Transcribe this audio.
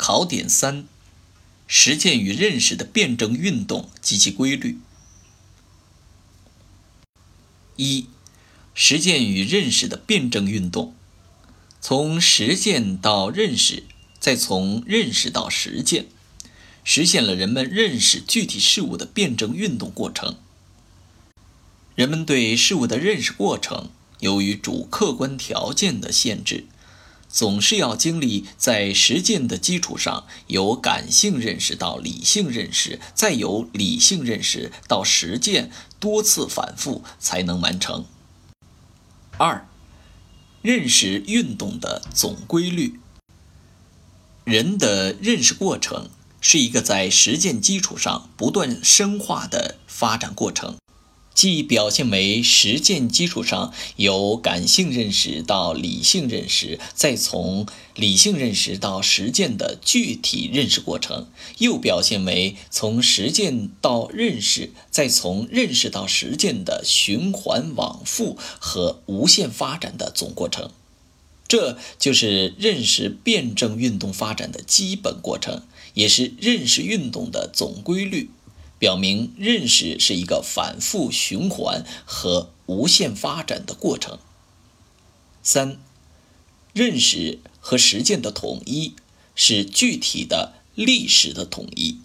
考点三：实践与认识的辩证运动及其规律。一、实践与认识的辩证运动，从实践到认识，再从认识到实践，实现了人们认识具体事物的辩证运动过程。人们对事物的认识过程，由于主客观条件的限制。总是要经历在实践的基础上，由感性认识到理性认识，再由理性认识到实践，多次反复才能完成。二，认识运动的总规律。人的认识过程是一个在实践基础上不断深化的发展过程。既表现为实践基础上由感性认识到理性认识，再从理性认识到实践的具体认识过程；又表现为从实践到认识，再从认识到实践的循环往复和无限发展的总过程。这就是认识辩证运动发展的基本过程，也是认识运动的总规律。表明认识是一个反复循环和无限发展的过程。三，认识和实践的统一是具体的历史的统一。